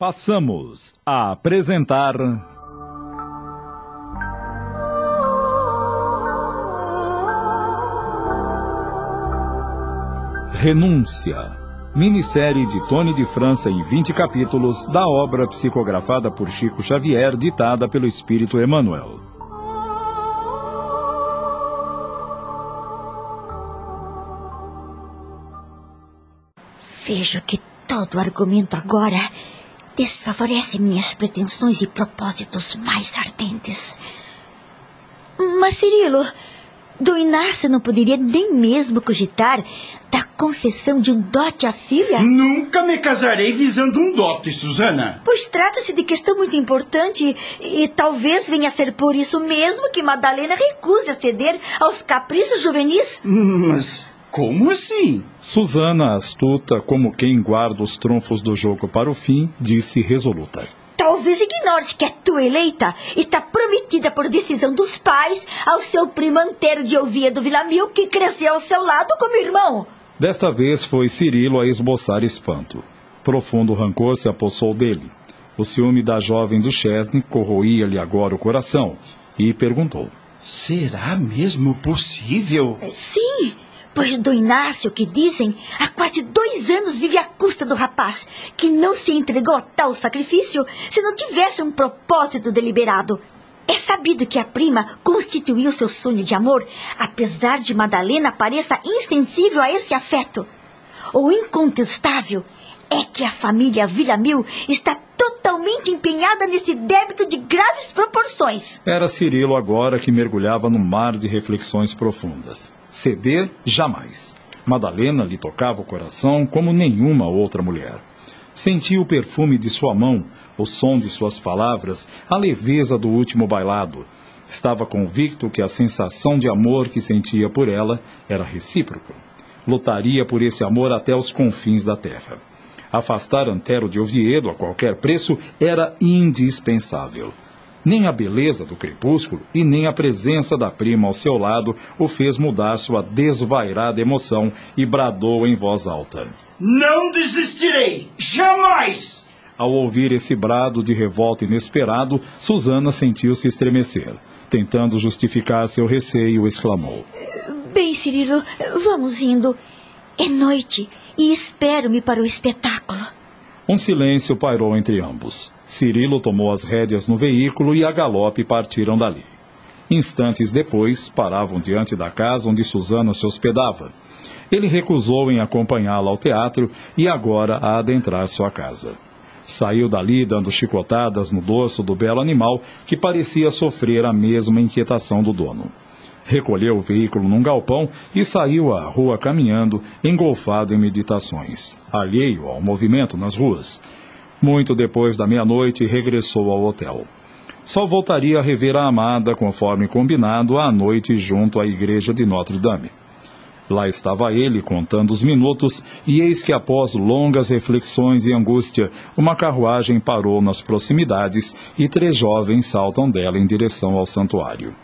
Passamos a apresentar. Renúncia. Minissérie de Tony de França em 20 capítulos da obra psicografada por Chico Xavier, ditada pelo Espírito Emmanuel. Vejo que todo argumento agora desfavorece minhas pretensões e propósitos mais ardentes. Mas, Cirilo, do Inácio não poderia nem mesmo cogitar da concessão de um dote à filha? Nunca me casarei visando um dote, Susana. Pois trata-se de questão muito importante e, e talvez venha a ser por isso mesmo que Madalena recuse a ceder aos caprichos juvenis. Mas como assim? Susana, astuta como quem guarda os trunfos do jogo para o fim, disse resoluta. Talvez ignores que a tua eleita está prometida por decisão dos pais ao seu primo Antero de Oviedo Villamil, que cresceu ao seu lado como irmão. Desta vez foi Cirilo a esboçar espanto. Profundo rancor se apossou dele. O ciúme da jovem do Chesney corroía-lhe agora o coração e perguntou: Será mesmo possível? Sim, pois do Inácio, que dizem, há quase dois anos vive à custa do rapaz, que não se entregou a tal sacrifício se não tivesse um propósito deliberado. É sabido que a prima constituiu seu sonho de amor, apesar de Madalena pareça insensível a esse afeto. O incontestável é que a família Villamil está totalmente empenhada nesse débito de graves proporções. Era Cirilo agora que mergulhava num mar de reflexões profundas. Ceder, jamais. Madalena lhe tocava o coração como nenhuma outra mulher. Sentia o perfume de sua mão, o som de suas palavras, a leveza do último bailado. Estava convicto que a sensação de amor que sentia por ela era recíproca. Lutaria por esse amor até os confins da terra. Afastar Antero de Oviedo a qualquer preço era indispensável. Nem a beleza do crepúsculo e nem a presença da prima ao seu lado o fez mudar sua desvairada emoção e bradou em voz alta: Não desistirei! Jamais! Ao ouvir esse brado de revolta inesperado, Susana sentiu-se estremecer. Tentando justificar seu receio, exclamou: Bem, Cirilo, vamos indo. É noite e espero-me para o espetáculo. Um silêncio pairou entre ambos. Cirilo tomou as rédeas no veículo e a galope partiram dali. Instantes depois, paravam diante da casa onde Susana se hospedava. Ele recusou em acompanhá-la ao teatro e agora a adentrar sua casa. Saiu dali dando chicotadas no dorso do belo animal que parecia sofrer a mesma inquietação do dono recolheu o veículo num galpão e saiu à rua caminhando, engolfado em meditações, alheio ao movimento nas ruas. Muito depois da meia-noite, regressou ao hotel. Só voltaria a rever a amada, conforme combinado, à noite junto à igreja de Notre-Dame. Lá estava ele contando os minutos, e eis que, após longas reflexões e angústia, uma carruagem parou nas proximidades e três jovens saltam dela em direção ao santuário.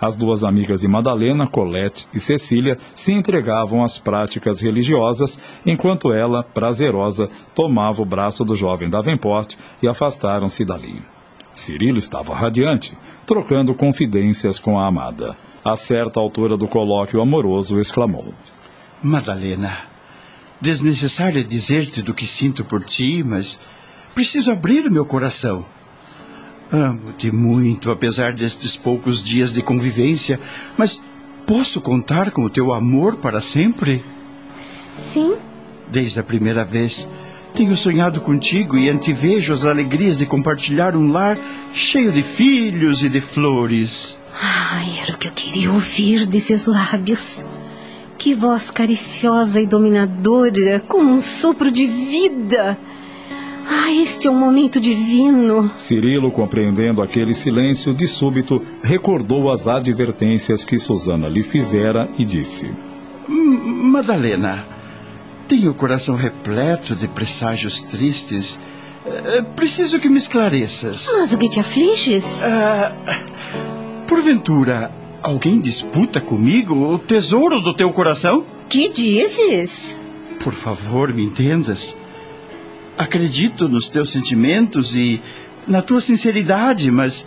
As duas amigas de Madalena, Colette e Cecília, se entregavam às práticas religiosas, enquanto ela, prazerosa, tomava o braço do jovem Davenport e afastaram-se dali. Cirilo estava radiante, trocando confidências com a amada. A certa altura do colóquio amoroso, exclamou: Madalena, desnecessário dizer-te do que sinto por ti, mas preciso abrir meu coração. Amo-te muito, apesar destes poucos dias de convivência, mas posso contar com o teu amor para sempre? Sim. Desde a primeira vez, tenho sonhado contigo e antevejo as alegrias de compartilhar um lar cheio de filhos e de flores. Ai, era o que eu queria ouvir de seus lábios. Que voz cariciosa e dominadora, como um sopro de vida. Ah, este é um momento divino. Cirilo, compreendendo aquele silêncio, de súbito recordou as advertências que Susana lhe fizera e disse: Madalena, tenho o coração repleto de presságios tristes. É, preciso que me esclareças. Mas o que te afliges? Ah, porventura, alguém disputa comigo o tesouro do teu coração? Que dizes? Por favor, me entendas. Acredito nos teus sentimentos e na tua sinceridade, mas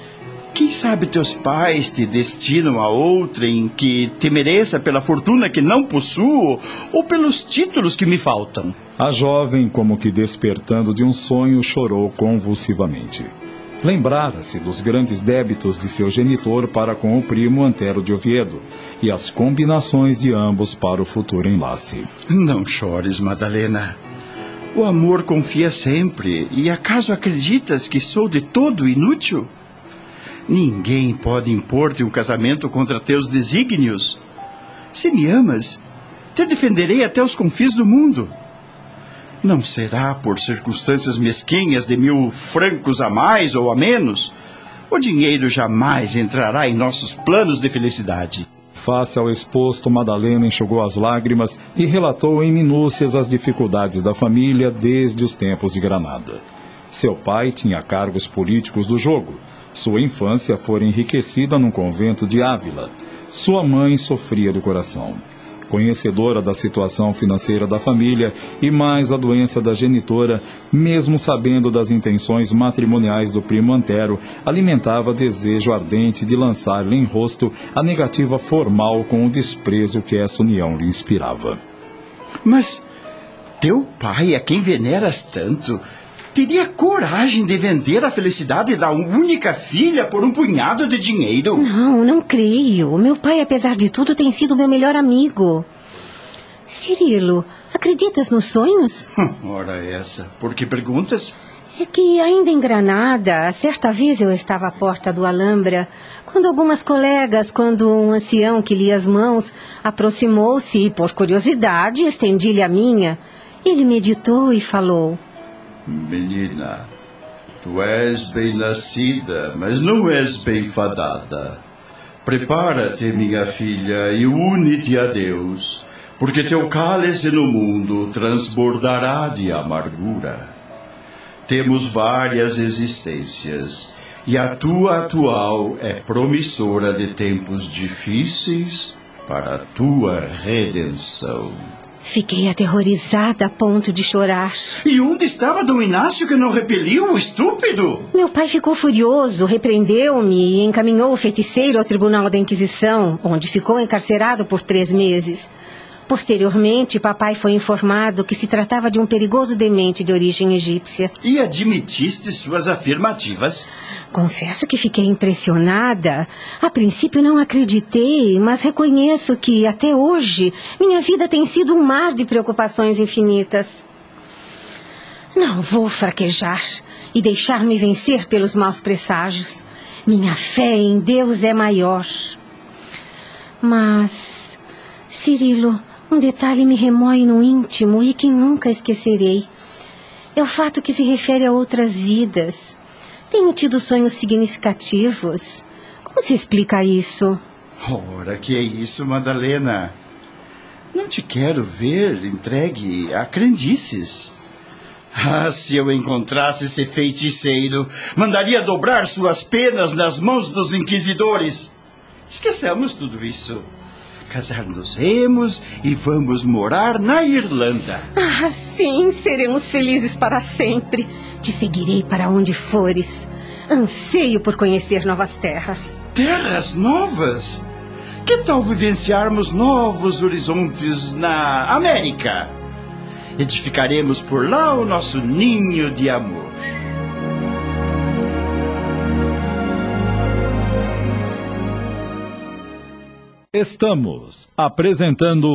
quem sabe teus pais te destinam a outrem que te mereça pela fortuna que não possuo ou pelos títulos que me faltam. A jovem, como que despertando de um sonho, chorou convulsivamente. Lembrara-se dos grandes débitos de seu genitor para com o primo Antero de Oviedo e as combinações de ambos para o futuro enlace. Não chores, Madalena. O amor confia sempre, e acaso acreditas que sou de todo inútil? Ninguém pode impor-te um casamento contra teus desígnios. Se me amas, te defenderei até os confins do mundo. Não será por circunstâncias mesquinhas de mil francos a mais ou a menos. O dinheiro jamais entrará em nossos planos de felicidade. Face ao exposto, Madalena enxugou as lágrimas e relatou em minúcias as dificuldades da família desde os tempos de Granada. Seu pai tinha cargos políticos do jogo sua infância fora enriquecida num convento de Ávila. Sua mãe sofria do coração. Conhecedora da situação financeira da família e mais a doença da genitora, mesmo sabendo das intenções matrimoniais do primo Antero, alimentava desejo ardente de lançar-lhe em rosto a negativa formal com o desprezo que essa união lhe inspirava. Mas teu pai, a quem veneras tanto, teria coragem de vender a felicidade da única filha por um punhado de dinheiro? Não, não creio. Meu pai, apesar de tudo, tem sido meu melhor amigo. Cirilo, acreditas nos sonhos? Hum, ora essa. Por que perguntas? É que ainda em Granada, certa vez eu estava à porta do Alhambra, quando algumas colegas, quando um ancião que lia as mãos, aproximou-se e, por curiosidade, estendi-lhe a minha. Ele meditou e falou: Menina, tu és bem nascida, mas não és bem fadada. Prepara-te, minha filha, e une-te a Deus, porque teu cálice no mundo transbordará de amargura. Temos várias existências, e a tua atual é promissora de tempos difíceis para a tua redenção. Fiquei aterrorizada a ponto de chorar. E onde estava Dom Inácio que não repeliu o estúpido? Meu pai ficou furioso, repreendeu-me e encaminhou o feiticeiro ao Tribunal da Inquisição, onde ficou encarcerado por três meses. Posteriormente, papai foi informado que se tratava de um perigoso demente de origem egípcia. E admitiste suas afirmativas? Confesso que fiquei impressionada. A princípio não acreditei, mas reconheço que, até hoje, minha vida tem sido um mar de preocupações infinitas. Não vou fraquejar e deixar-me vencer pelos maus presságios. Minha fé em Deus é maior. Mas, Cirilo, um detalhe me remoe no íntimo e que nunca esquecerei. É o fato que se refere a outras vidas. Tenho tido sonhos significativos. Como se explica isso? Ora, que é isso, Madalena? Não te quero ver entregue a crendices. Ah, se eu encontrasse esse feiticeiro, mandaria dobrar suas penas nas mãos dos inquisidores. Esqueçamos tudo isso casar-nos-emos e vamos morar na Irlanda. Ah, sim, seremos felizes para sempre. Te seguirei para onde fores. Anseio por conhecer novas terras. Terras novas? Que tal vivenciarmos novos horizontes na América? Edificaremos por lá o nosso ninho de amor. Estamos apresentando.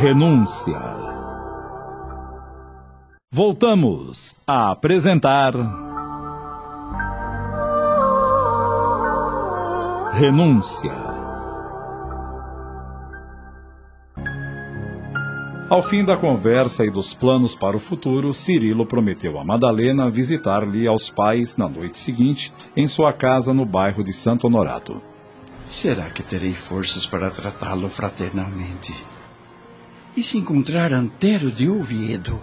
Renúncia. Voltamos a apresentar. Renúncia. Ao fim da conversa e dos planos para o futuro, Cirilo prometeu a Madalena visitar-lhe aos pais na noite seguinte, em sua casa no bairro de Santo Honorato. Será que terei forças para tratá-lo fraternalmente? E se encontrar Antero de Oviedo?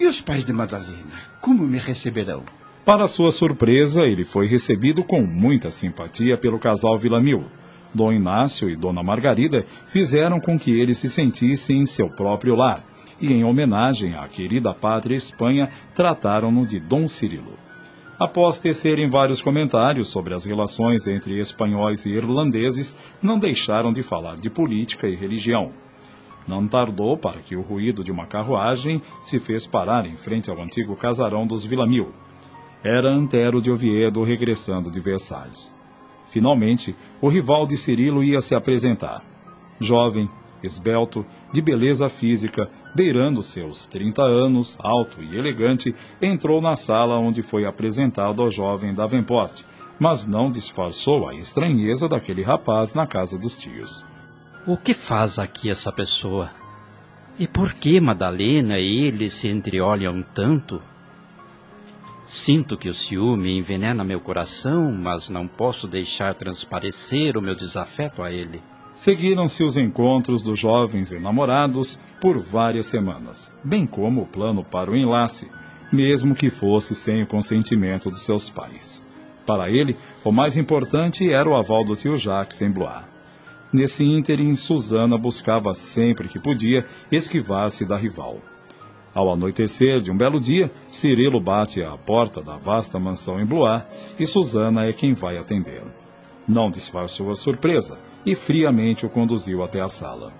E os pais de Madalena, como me receberão? Para sua surpresa, ele foi recebido com muita simpatia pelo casal Villamil Dom Inácio e Dona Margarida fizeram com que ele se sentisse em seu próprio lar, e em homenagem à querida pátria Espanha, trataram-no de Dom Cirilo. Após tecerem vários comentários sobre as relações entre espanhóis e irlandeses, não deixaram de falar de política e religião. Não tardou para que o ruído de uma carruagem se fez parar em frente ao antigo casarão dos Villamil. Era Antero de Oviedo regressando de Versalhes. Finalmente, o rival de Cirilo ia se apresentar. Jovem, esbelto, de beleza física, beirando seus 30 anos, alto e elegante, entrou na sala onde foi apresentado ao jovem Davenport, mas não disfarçou a estranheza daquele rapaz na casa dos tios. O que faz aqui essa pessoa? E por que Madalena e ele se entreolham tanto? Sinto que o ciúme envenena meu coração, mas não posso deixar transparecer o meu desafeto a ele. Seguiram-se os encontros dos jovens enamorados por várias semanas, bem como o plano para o enlace, mesmo que fosse sem o consentimento dos seus pais. Para ele, o mais importante era o aval do tio Jacques em Blois. Nesse ínterim, Susana buscava sempre que podia esquivar-se da rival. Ao anoitecer de um belo dia, Cirilo bate à porta da vasta mansão em Blois e Susana é quem vai atender. Não disfarçou a surpresa e friamente o conduziu até a sala.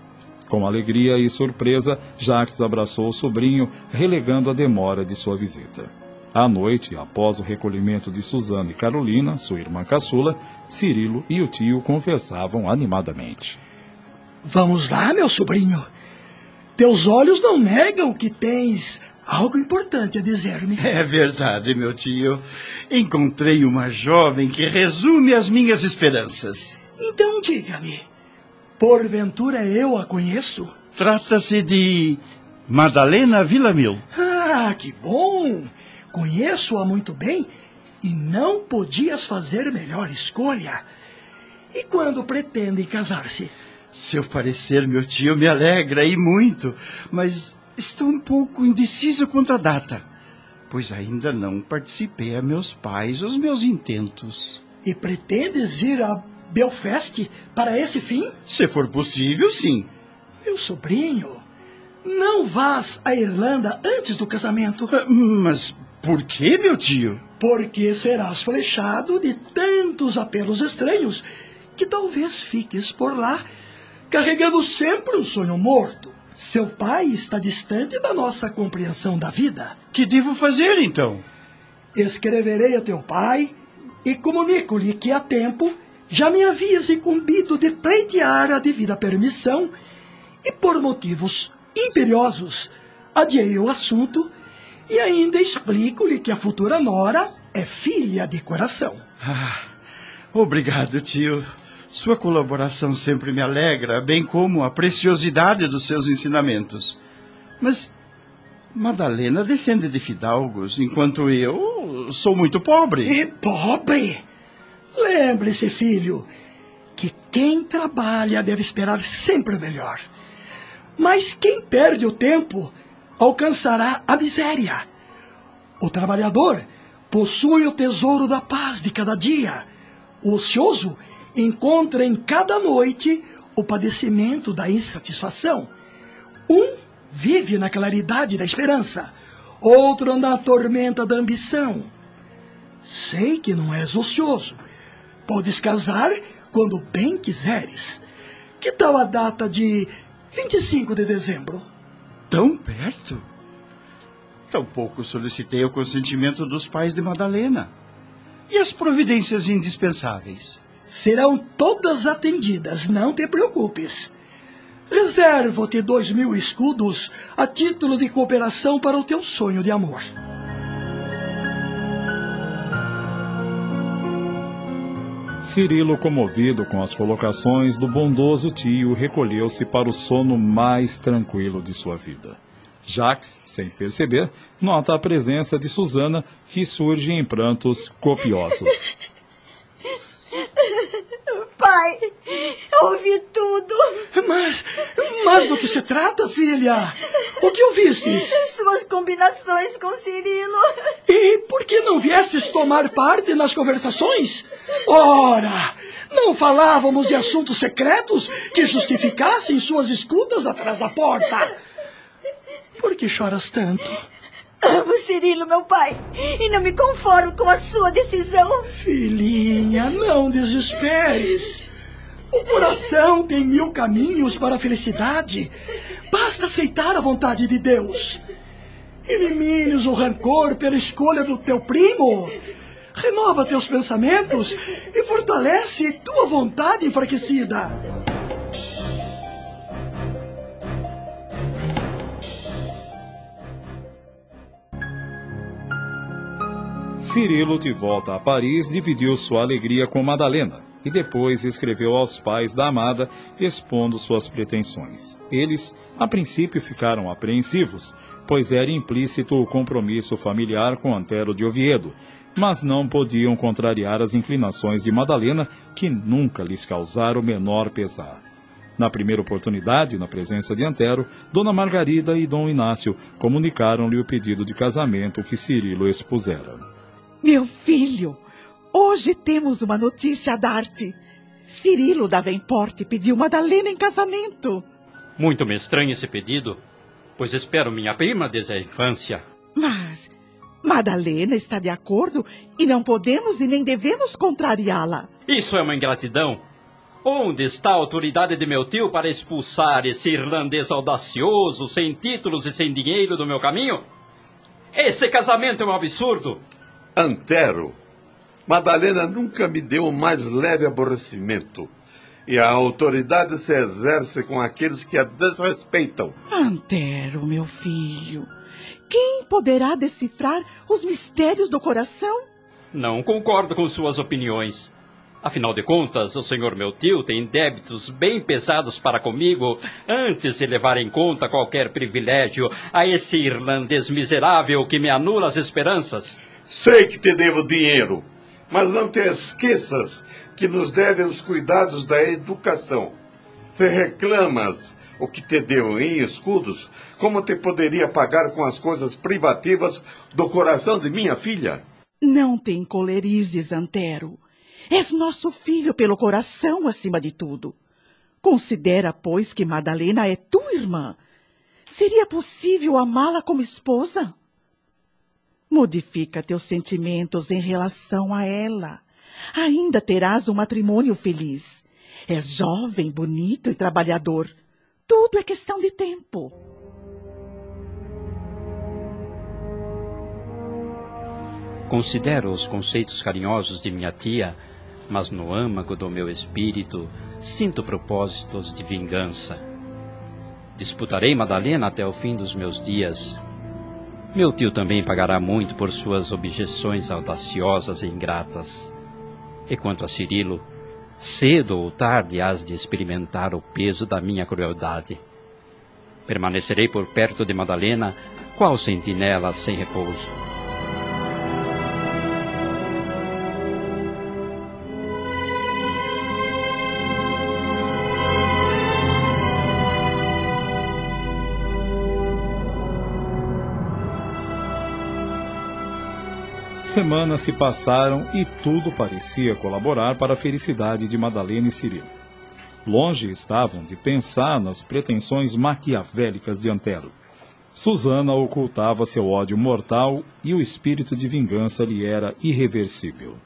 Com alegria e surpresa, Jacques abraçou o sobrinho, relegando a demora de sua visita. À noite, após o recolhimento de Susana e Carolina, sua irmã caçula, Cirilo e o tio conversavam animadamente. Vamos lá, meu sobrinho. Teus olhos não negam que tens algo importante a dizer-me. É verdade, meu tio. Encontrei uma jovem que resume as minhas esperanças. Então diga-me, porventura eu a conheço? Trata-se de Madalena Villamil. Ah, que bom! Conheço-a muito bem e não podias fazer melhor escolha. E quando pretendem casar-se? Seu parecer, meu tio, me alegra e muito, mas estou um pouco indeciso quanto à data, pois ainda não participei a meus pais os meus intentos. E pretendes ir a Belfast para esse fim? Se for possível, sim. Meu sobrinho, não vás à Irlanda antes do casamento. Ah, Mas por que, meu tio? Porque serás flechado de tantos apelos estranhos que talvez fiques por lá carregando sempre um sonho morto. Seu pai está distante da nossa compreensão da vida. Que devo fazer, então? Escreverei a teu pai e comunico-lhe que há tempo já me havias incumbido de pleitear a devida permissão e, por motivos imperiosos, adiei o assunto e ainda explico-lhe que a futura nora é filha de coração. Ah, obrigado, tio. Sua colaboração sempre me alegra, bem como a preciosidade dos seus ensinamentos. Mas Madalena descende de fidalgos, enquanto eu sou muito pobre. E pobre? Lembre-se, filho, que quem trabalha deve esperar sempre o melhor. Mas quem perde o tempo alcançará a miséria. O trabalhador possui o tesouro da paz de cada dia. O ocioso encontra em cada noite o padecimento da insatisfação. Um vive na claridade da esperança, outro na tormenta da ambição. Sei que não és ocioso. Podes casar quando bem quiseres. Que tal a data de 25 de dezembro? Tão perto? Tampouco solicitei o consentimento dos pais de Madalena. E as providências indispensáveis? Serão todas atendidas, não te preocupes. Reservo-te dois mil escudos a título de cooperação para o teu sonho de amor. Cirilo, comovido com as colocações do bondoso tio, recolheu-se para o sono mais tranquilo de sua vida. Jacques, sem perceber, nota a presença de Susana, que surge em prantos copiosos. Pai, eu ouvi tudo. Mas, mas do que se trata, filha? O que ouvistes? Sua suas combinações com Cirilo. E por que não viesses tomar parte nas conversações? Ora, não falávamos de assuntos secretos que justificassem suas escutas atrás da porta. Por que choras tanto? Amo Cirilo, meu pai, e não me conformo com a sua decisão. Filhinha, não desesperes. O coração tem mil caminhos para a felicidade. Basta aceitar a vontade de Deus. Elimines o rancor pela escolha do teu primo. Renova teus pensamentos e fortalece tua vontade enfraquecida. Cirilo, de volta a Paris, dividiu sua alegria com Madalena e depois escreveu aos pais da amada expondo suas pretensões. Eles, a princípio, ficaram apreensivos, pois era implícito o compromisso familiar com Antero de Oviedo, mas não podiam contrariar as inclinações de Madalena, que nunca lhes causaram o menor pesar. Na primeira oportunidade, na presença de Antero, Dona Margarida e Dom Inácio comunicaram-lhe o pedido de casamento que Cirilo expusera. Meu filho, Hoje temos uma notícia a dar-te. Cirilo Davenport pediu Madalena em casamento. Muito me estranha esse pedido, pois espero minha prima desde a infância. Mas Madalena está de acordo e não podemos e nem devemos contrariá-la. Isso é uma ingratidão. Onde está a autoridade de meu tio para expulsar esse irlandês audacioso, sem títulos e sem dinheiro do meu caminho? Esse casamento é um absurdo. Antero, Madalena nunca me deu o mais leve aborrecimento. E a autoridade se exerce com aqueles que a desrespeitam. Antero, meu filho, quem poderá decifrar os mistérios do coração? Não concordo com suas opiniões. Afinal de contas, o senhor meu tio tem débitos bem pesados para comigo antes de levar em conta qualquer privilégio a esse irlandês miserável que me anula as esperanças. Sei que te devo dinheiro, mas não te esqueças que nos devem os cuidados da educação. Se reclamas o que te deu em escudos, como te poderia pagar com as coisas privativas do coração de minha filha? Não te encolerizes, Antero. És nosso filho pelo coração acima de tudo. Considera, pois, que Madalena é tua irmã. Seria possível amá-la como esposa? Modifica teus sentimentos em relação a ela. Ainda terás um matrimônio feliz. És jovem, bonito e trabalhador. Tudo é questão de tempo. Considero os conceitos carinhosos de minha tia, mas no âmago do meu espírito sinto propósitos de vingança. Disputarei Madalena até o fim dos meus dias, meu tio também pagará muito por suas objeções audaciosas e ingratas. E quanto a Cirilo, cedo ou tarde hás de experimentar o peso da minha crueldade. Permanecerei por perto de Madalena, qual sentinela sem repouso. Semanas se passaram e tudo parecia colaborar para a felicidade de Madalena e Cirilo. Longe estavam de pensar nas pretensões maquiavélicas de Antero. Susana ocultava seu ódio mortal e o espírito de vingança lhe era irreversível.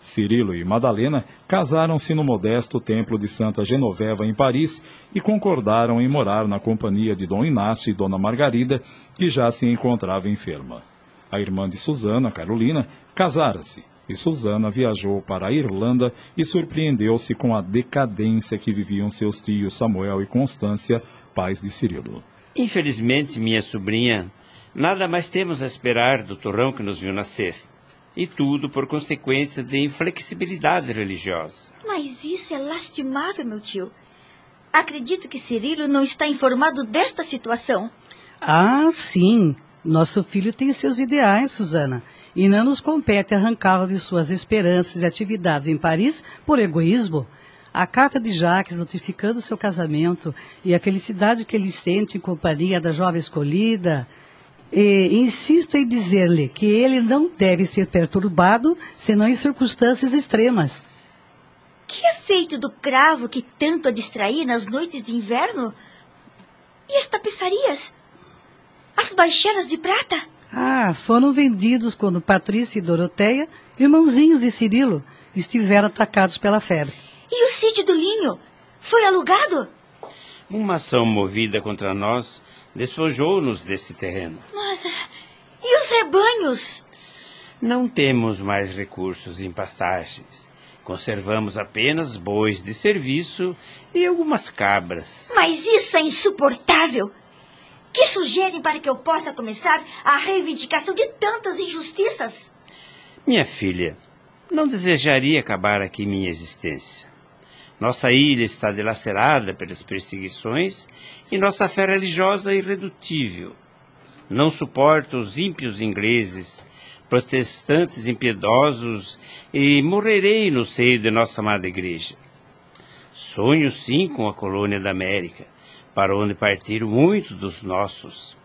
Cirilo e Madalena casaram-se no modesto templo de Santa Genoveva em Paris e concordaram em morar na companhia de Dom Inácio e Dona Margarida, que já se encontrava enferma. A irmã de Susana, Carolina, casara-se e Susana viajou para a Irlanda e surpreendeu-se com a decadência que viviam seus tios Samuel e Constância, pais de Cirilo. Infelizmente, minha sobrinha, nada mais temos a esperar do torrão que nos viu nascer. E tudo por consequência de inflexibilidade religiosa. Mas isso é lastimável, meu tio. Acredito que Cirilo não está informado desta situação. Ah, sim. Nosso filho tem seus ideais, Susana, e não nos compete arrancá-lo de suas esperanças e atividades em Paris por egoísmo. A carta de Jacques notificando seu casamento e a felicidade que ele sente em companhia da jovem escolhida E insisto em dizer-lhe que ele não deve ser perturbado, senão em circunstâncias extremas. Que é feito do cravo que tanto a distraía nas noites de inverno? E as tapeçarias? As baixelas de prata? Ah, foram vendidos quando Patrícia e Doroteia, irmãozinhos de Cirilo, estiveram atacados pela febre. E o sítio do linho? Foi alugado? Uma ação movida contra nós despojou-nos desse terreno. Mas. E os rebanhos? Não temos mais recursos em pastagens. Conservamos apenas bois de serviço e algumas cabras. Mas isso é insuportável. Que sugerem para que eu possa começar a reivindicação de tantas injustiças? Minha filha, não desejaria acabar aqui minha existência. Nossa ilha está dilacerada pelas perseguições e nossa fé religiosa é irredutível. Não suporto os ímpios ingleses, protestantes impiedosos e morrerei no seio de nossa amada igreja. Sonho sim com a colônia da América, para onde partiram muitos dos nossos.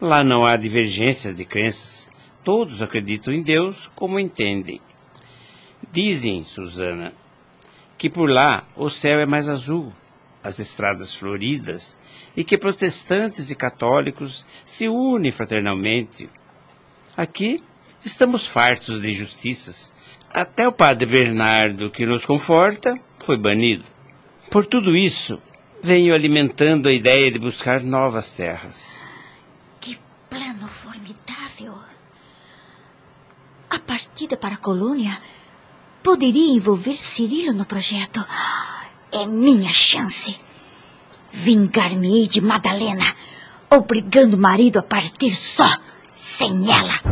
Lá não há divergências de crenças, todos acreditam em Deus como entendem. Dizem, Susana, que por lá o céu é mais azul, as estradas floridas, e que protestantes e católicos se unem fraternalmente. Aqui estamos fartos de injustiças. Até o padre Bernardo, que nos conforta, foi banido. Por tudo isso, venho alimentando a ideia de buscar novas terras. Que plano formidável! A partida para a colônia poderia envolver Cirilo no projeto. É minha chance. Vingar-me-ei de Madalena, obrigando o marido a partir só, sem ela.